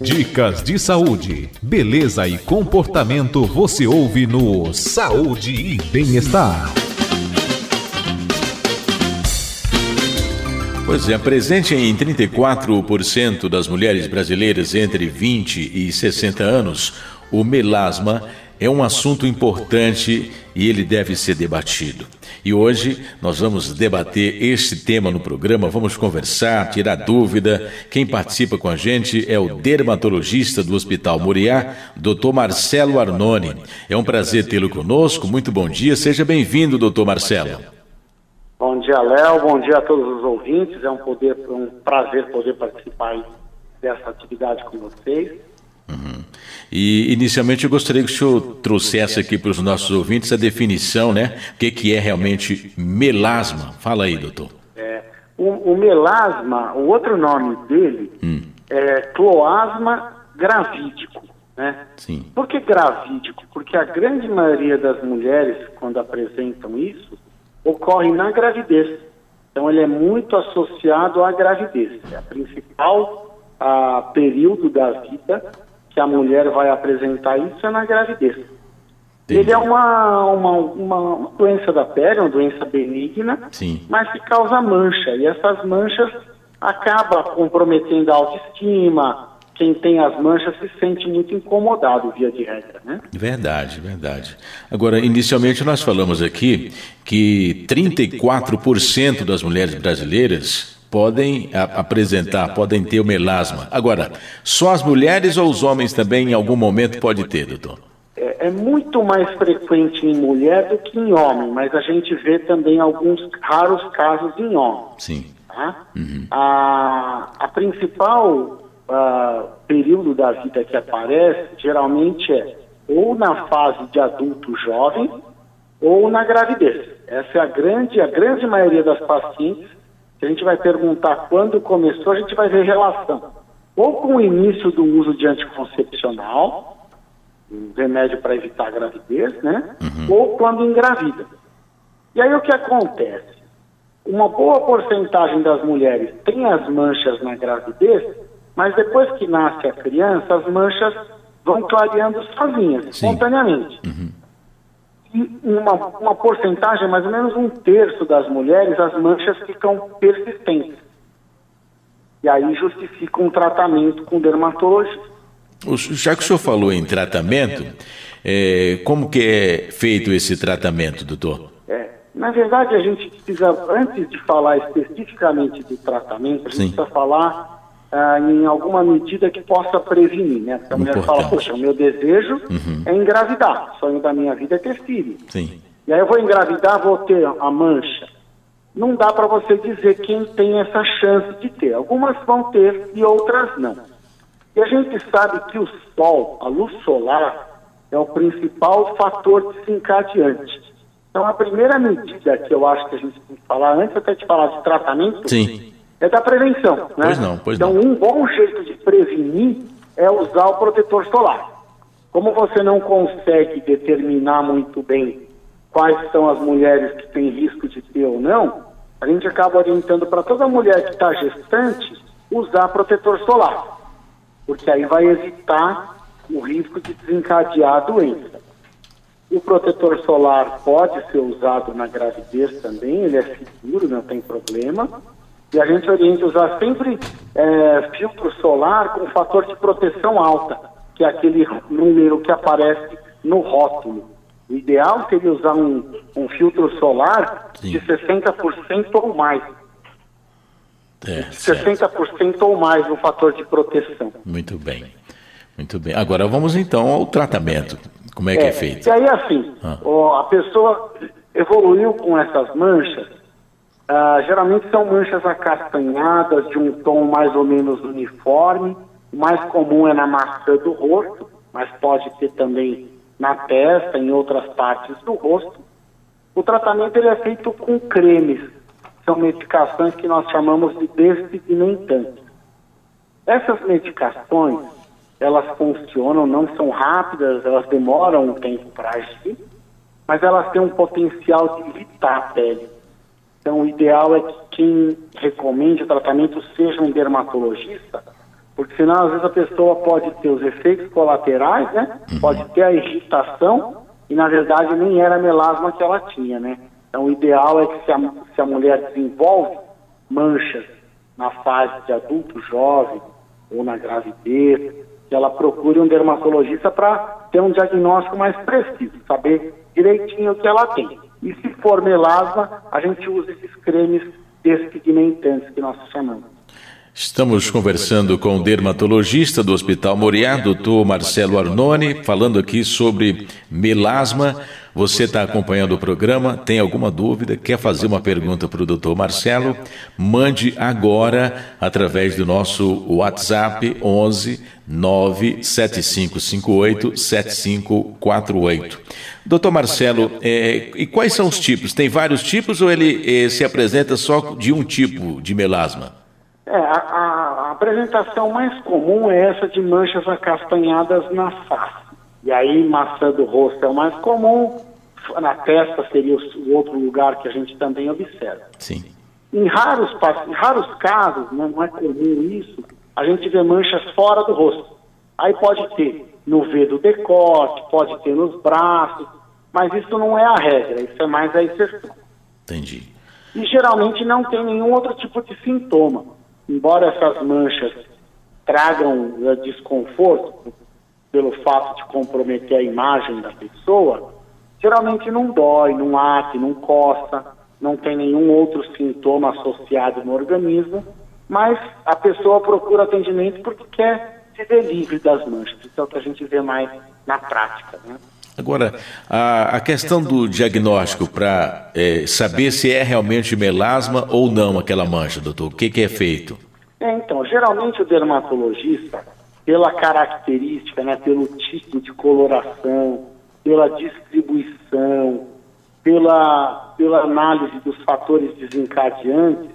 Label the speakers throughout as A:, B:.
A: Dicas de saúde, beleza e comportamento você ouve no Saúde e Bem-Estar.
B: Pois é, presente em 34% das mulheres brasileiras entre 20 e 60 anos, o melasma é um assunto importante e ele deve ser debatido. E hoje nós vamos debater este tema no programa, vamos conversar, tirar dúvida. Quem participa com a gente é o dermatologista do Hospital Moriá, Dr. Marcelo Arnone. É um prazer tê-lo conosco. Muito bom dia, seja bem-vindo, doutor Marcelo.
C: Bom dia, Léo. Bom dia a todos os ouvintes. É um, poder, um prazer poder participar dessa atividade com vocês.
B: Uhum. E inicialmente eu gostaria que o senhor trouxesse aqui para os nossos ouvintes a definição, né? O que, que é realmente melasma? Fala aí, doutor.
C: É, o, o melasma, o outro nome dele hum. é cloasma gravídico. Né?
B: Sim.
C: Por que gravídico? Porque a grande maioria das mulheres, quando apresentam isso, ocorre na gravidez. Então ele é muito associado à gravidez. É a principal a, período da vida que a mulher vai apresentar isso é na gravidez. Entendi. Ele é uma, uma, uma, doença da pele, uma doença benigna,
B: Sim.
C: mas que causa mancha. E essas manchas acabam comprometendo a autoestima. Quem tem as manchas se sente muito incomodado, via de regra, né?
B: Verdade, verdade. Agora, inicialmente nós falamos aqui que 34% das mulheres brasileiras podem apresentar, podem ter o melasma. Agora, só as mulheres ou os homens também em algum momento pode ter, doutor?
C: É, é, muito mais frequente em mulher do que em homem, mas a gente vê também alguns raros casos em homem.
B: Sim.
C: Tá? Uhum. A, a principal a, período da vida que aparece geralmente é ou na fase de adulto jovem ou na gravidez. Essa é a grande, a grande maioria das pacientes se a gente vai perguntar quando começou, a gente vai ver relação. Ou com o início do uso de anticoncepcional, um remédio para evitar a gravidez, né? Uhum. Ou quando engravida. E aí o que acontece? Uma boa porcentagem das mulheres tem as manchas na gravidez, mas depois que nasce a criança, as manchas vão clareando sozinhas, Sim. espontaneamente. Uhum uma, uma porcentagem, mais ou menos um terço das mulheres, as manchas ficam persistentes. E aí justifica um tratamento com dermatologista.
B: Já que o senhor falou em tratamento, é, como que é feito esse tratamento, doutor?
C: É, na verdade, a gente precisa, antes de falar especificamente do tratamento, a gente Sim. precisa falar ah, em alguma medida que possa prevenir, né? Porque a mulher fala, poxa, o meu desejo uhum. é engravidar, o sonho da minha vida é ter filho.
B: Sim.
C: E aí eu vou engravidar, vou ter a mancha. Não dá para você dizer quem tem essa chance de ter. Algumas vão ter e outras não. E a gente sabe que o sol, a luz solar, é o principal fator desencadeante. Então a primeira medida que eu acho que a gente tem que falar, antes até de falar de tratamento,
B: Sim
C: é da prevenção. Né?
B: Pois não, pois
C: então,
B: não.
C: um bom jeito de prevenir é usar o protetor solar. Como você não consegue determinar muito bem quais são as mulheres que têm risco de ter ou não, a gente acaba orientando para toda mulher que está gestante usar protetor solar, porque aí vai evitar o risco de desencadear a doença. O protetor solar pode ser usado na gravidez também, ele é seguro, não tem problema. E a gente orienta usar sempre é, filtro solar com fator de proteção alta, que é aquele número que aparece no rótulo. O ideal seria usar um, um filtro solar Sim. de 60% ou mais.
B: É,
C: 60% ou mais no fator de proteção.
B: Muito bem. Muito bem. Agora vamos então ao tratamento. Como é, é que é feito?
C: E aí, assim, ah. ó, a pessoa evoluiu com essas manchas, ah, geralmente são manchas acastanhadas, de um tom mais ou menos uniforme. O mais comum é na maçã do rosto, mas pode ter também na testa, em outras partes do rosto. O tratamento ele é feito com cremes. São medicações que nós chamamos de despigmentantes. Essas medicações, elas funcionam, não são rápidas, elas demoram um tempo para agir, mas elas têm um potencial de irritar a pele. Então, o ideal é que quem recomende o tratamento seja um dermatologista, porque senão às vezes a pessoa pode ter os efeitos colaterais, né? Uhum. Pode ter a irritação e na verdade nem era melasma que ela tinha, né? Então o ideal é que se a, se a mulher desenvolve manchas na fase de adulto jovem ou na gravidez, que ela procure um dermatologista para ter um diagnóstico mais preciso, saber direitinho o que ela tem. E se for melasma, a gente usa esses cremes despigmentantes que nós chamamos.
B: Estamos conversando com o dermatologista do Hospital Moriá, doutor Marcelo Arnone, falando aqui sobre melasma. Você está acompanhando o programa, tem alguma dúvida, quer fazer uma pergunta para o doutor Marcelo? Mande agora através do nosso WhatsApp 11 97558 7548. Doutor Marcelo, é, e quais são os tipos? Tem vários tipos ou ele é, se apresenta só de um tipo de melasma?
C: É, a, a, apresentação mais comum é essa de manchas acastanhadas na face. E aí, maçã do rosto é o mais comum, na testa seria o, outro lugar que a gente também observa.
B: Sim.
C: Em raros, em raros casos, né, não é comum isso, a gente vê manchas fora do rosto. Aí pode ter no V do decote, pode ter nos braços, mas isso não é a regra, isso é mais a exceção.
B: Entendi.
C: E geralmente não tem nenhum outro tipo de sintoma embora essas manchas tragam uh, desconforto pelo fato de comprometer a imagem da pessoa, geralmente não dói, não ate, não coça, não tem nenhum outro sintoma associado no organismo, mas a pessoa procura atendimento porque quer se ver livre das manchas. Isso é o que a gente vê mais na prática. Né?
B: Agora, a, a, questão do diagnóstico para é, saber se é realmente melasma ou não aquela mancha, doutor, o que, que é feito?
C: É, então, geralmente o dermatologista, pela característica, né, pelo tipo de coloração, pela distribuição, pela, pela análise dos fatores desencadeantes,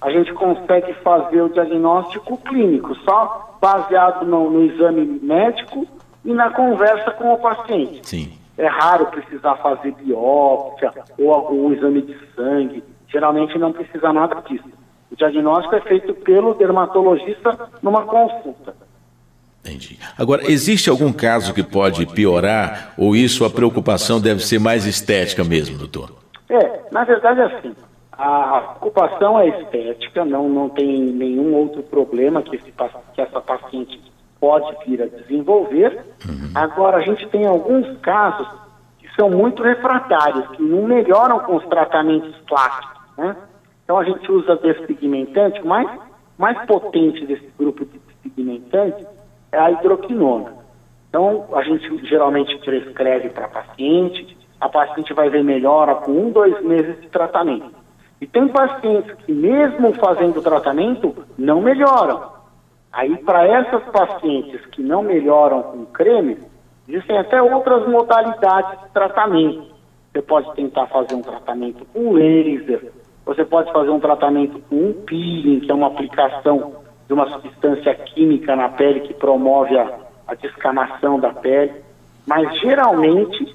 C: a gente consegue fazer o diagnóstico clínico, só baseado no, no exame médico e na conversa com o paciente.
B: Sim.
C: É raro precisar fazer biópsia ou algum exame de sangue. Geralmente não precisa nada disso. O diagnóstico é feito pelo dermatologista numa consulta.
B: Entendi. Agora, existe algum caso que pode piorar ou isso a preocupação deve ser mais estética mesmo, doutor?
C: É, na verdade é assim. A preocupação é estética, não, não tem nenhum outro problema que, esse, que essa paciente pode vir a desenvolver. Uhum. Agora, a gente tem alguns casos que são muito refratários, que não melhoram com os tratamentos clássicos. Né? Então, a gente usa despigmentante, o mais, mais potente desse grupo de despigmentante é a hidroquinona. Então, a gente geralmente prescreve para paciente, a paciente vai ver melhora com um, dois meses de tratamento. E tem pacientes que, mesmo fazendo tratamento, não melhoram. Aí, para essas pacientes que não melhoram com creme, existem até outras modalidades de tratamento. Você pode tentar fazer um tratamento com laser, você pode fazer um tratamento com um peeling, que é uma aplicação de uma substância química na pele que promove a, a descamação da pele. Mas, geralmente,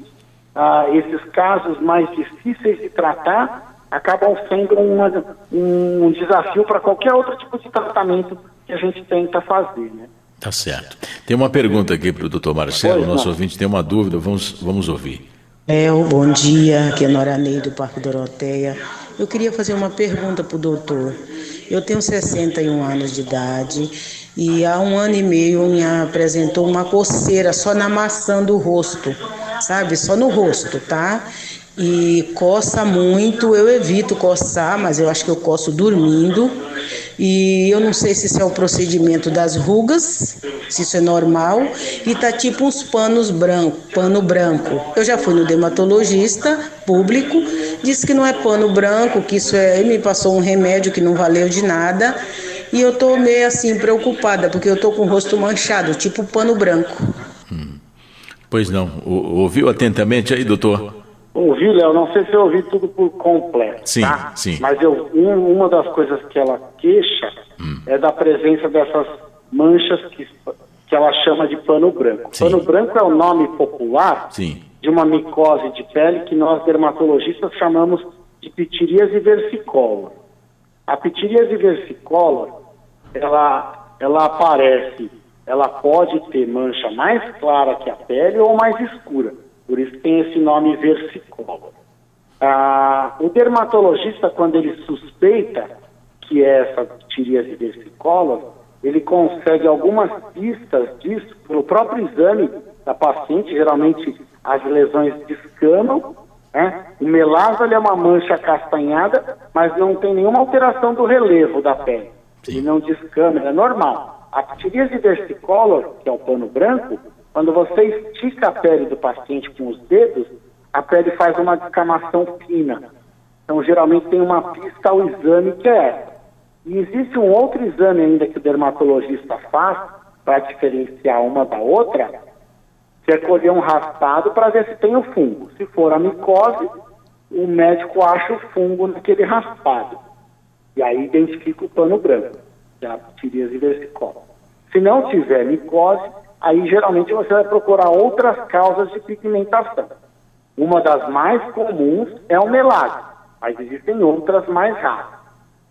C: ah, esses casos mais difíceis de tratar acabam sendo uma, um desafio para qualquer outro tipo de tratamento que a gente tenta fazer, né?
B: Tá certo. Tem uma pergunta aqui para o doutor Marcelo, pois nosso não. ouvinte tem uma dúvida, vamos, vamos ouvir.
D: Léo, bom dia, aqui é Nora Ney do Parque Doroteia. Eu queria fazer uma pergunta para o doutor. Eu tenho 61 anos de idade e há um ano e meio me apresentou uma coceira só na maçã do rosto, sabe? Só no rosto, tá? E coça muito, eu evito coçar, mas eu acho que eu coço dormindo. E eu não sei se isso é o procedimento das rugas, se isso é normal, e tá tipo uns panos branco, pano branco. Eu já fui no dermatologista público, disse que não é pano branco, que isso é, ele me passou um remédio que não valeu de nada. E eu tô meio assim preocupada, porque eu tô com o rosto manchado, tipo pano branco. Hum.
B: Pois não. O, ouviu atentamente aí, doutor?
C: Ouvi, Léo, não sei se eu ouvi tudo por completo.
B: Sim,
C: tá?
B: sim.
C: Mas eu, um, uma das coisas que ela queixa hum. é da presença dessas manchas que, que ela chama de pano branco. Sim. Pano branco é o nome popular
B: sim.
C: De uma micose de pele que nós dermatologistas chamamos de pitiríase versicolor. A pitiríase versicolor, ela ela aparece, ela pode ter mancha mais clara que a pele ou mais escura. Por isso tem esse nome versicolor. Ah, o dermatologista, quando ele suspeita que é essa psoríase versicolor, ele consegue algumas pistas disso pelo próprio exame da paciente, geralmente as lesões descamam, né? O melasma é uma mancha castanhada, mas não tem nenhuma alteração do relevo da pele. Ele não descama, é normal. A psoríase versicolor, que é o pano branco, quando você estica a pele do paciente com os dedos, a pele faz uma descamação fina. Então, geralmente tem uma pista ao exame que é essa. E existe um outro exame ainda que o dermatologista faz para diferenciar uma da outra, que é colher um raspado para ver se tem o fungo. Se for a micose, o médico acha o fungo naquele raspado. E aí identifica o pano branco, que é a psoríase versicolor. Se não tiver micose, aí geralmente você vai procurar outras causas de pigmentação. Uma das mais comuns é o melasma, mas existem outras mais raras.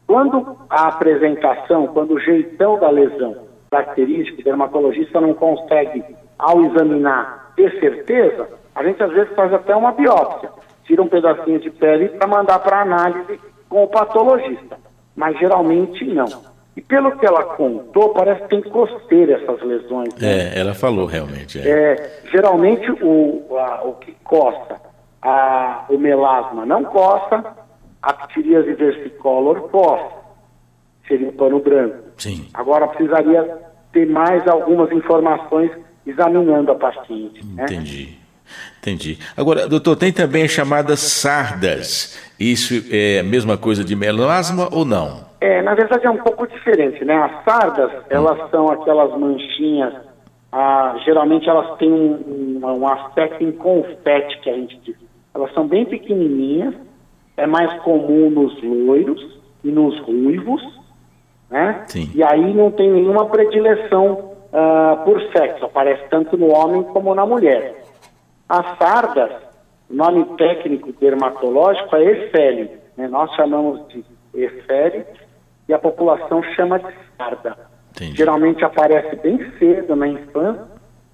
C: Quando a apresentação, quando o jeitão da lesão característico, o dermatologista não consegue, ao examinar, ter certeza, a gente às vezes faz até uma biópsia, tira um pedacinho de pele para mandar para análise com o patologista, mas geralmente não. E pelo que ela contou, parece que tem costeira essas lesões.
B: Né? É, ela falou realmente.
C: É. é geralmente o, a, o que costa, a, o melasma não costa, a psoríase versicolor costa. Seria um pano branco.
B: Sim.
C: Agora precisaria ter mais algumas informações examinando a paciente.
B: Né? Entendi. Né? Entendi. Agora, doutor, tem também as chamadas sardas. Isso é a mesma coisa de melasma ou não?
C: É, na verdade é um pouco diferente, né? As sardas, elas são aquelas manchinhas, ah, geralmente elas têm um, um, um, aspecto em confete, que a gente diz. Elas são bem pequenininhas, é mais comum nos loiros e nos ruivos, né?
B: Sim.
C: E aí não tem nenhuma predileção ah, por sexo, aparece tanto no homem como na mulher. As sardas, nome técnico dermatológico é efele, né? Nós chamamos de efele e a população chama de sarda.
B: Entendi.
C: Geralmente aparece bem cedo na infância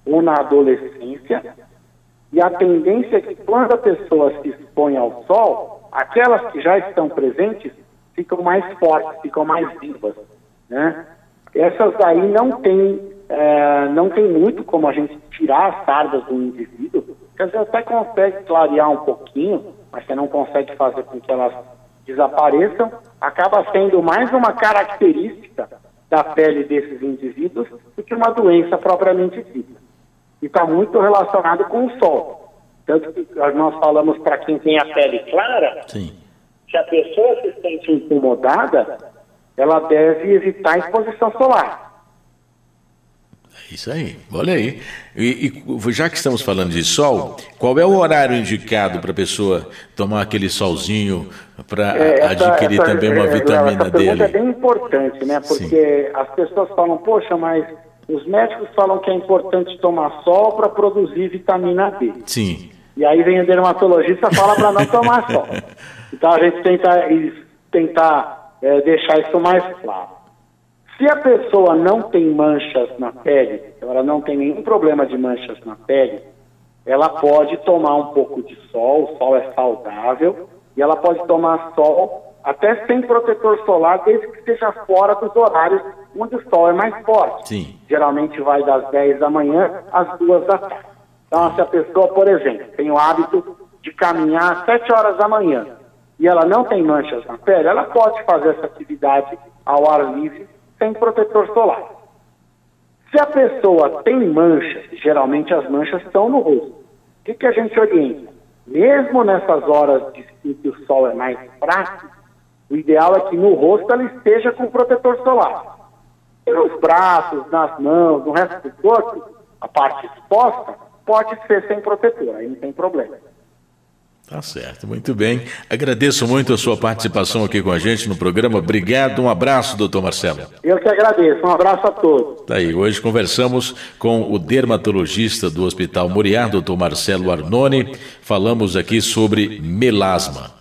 C: ou na adolescência. E a tendência é que quando a pessoa se expõe ao sol, aquelas que já estão presentes ficam mais fortes, ficam mais vivas. Né? Essas daí não tem, é, não tem muito como a gente tirar as sardas do indivíduo, quer dizer, até consegue clarear um pouquinho, mas você não consegue fazer com que elas desapareçam, acaba sendo mais uma característica da pele desses indivíduos do que uma doença propriamente dita. E está muito relacionado com o sol. Tanto que nós falamos para quem tem a pele clara,
B: Sim.
C: se a pessoa se sente incomodada, ela deve evitar a exposição solar.
B: Isso aí, olha aí. E, e, já que estamos falando de sol, qual é o horário indicado para a pessoa tomar aquele solzinho para é, adquirir essa, também uma é, vitamina
C: essa
B: D?
C: é bem importante, né? Porque Sim. as pessoas falam, poxa, mas os médicos falam que é importante tomar sol para produzir vitamina D.
B: Sim.
C: E aí vem o dermatologista e fala para não tomar sol. Então a gente tenta tentar é, deixar isso mais claro. Se a pessoa não tem manchas na pele, ela não tem nenhum problema de manchas na pele, ela pode tomar um pouco de sol, o sol é saudável, e ela pode tomar sol até sem protetor solar, desde que esteja fora dos horários onde o sol é mais forte.
B: Sim.
C: Geralmente vai das 10 da manhã às 2 da tarde. Então, se a pessoa, por exemplo, tem o hábito de caminhar às 7 horas da manhã e ela não tem manchas na pele, ela pode fazer essa atividade ao ar livre sem protetor solar. Se a pessoa tem manchas, geralmente as manchas estão no rosto. O que, que a gente orienta? Mesmo nessas horas de em que o sol é mais fraco, o ideal é que no rosto ela esteja com protetor solar. E nos braços, nas mãos, no resto do corpo, a parte exposta, pode ser sem protetor, aí não tem problema.
B: Tá certo, muito bem. Agradeço muito a sua participação aqui com a gente no programa. Obrigado, um abraço, doutor Marcelo.
C: Eu que agradeço, um abraço a todos.
B: Tá aí, hoje conversamos com o dermatologista do Hospital Moriá, doutor Marcelo Arnone. Falamos aqui sobre melasma.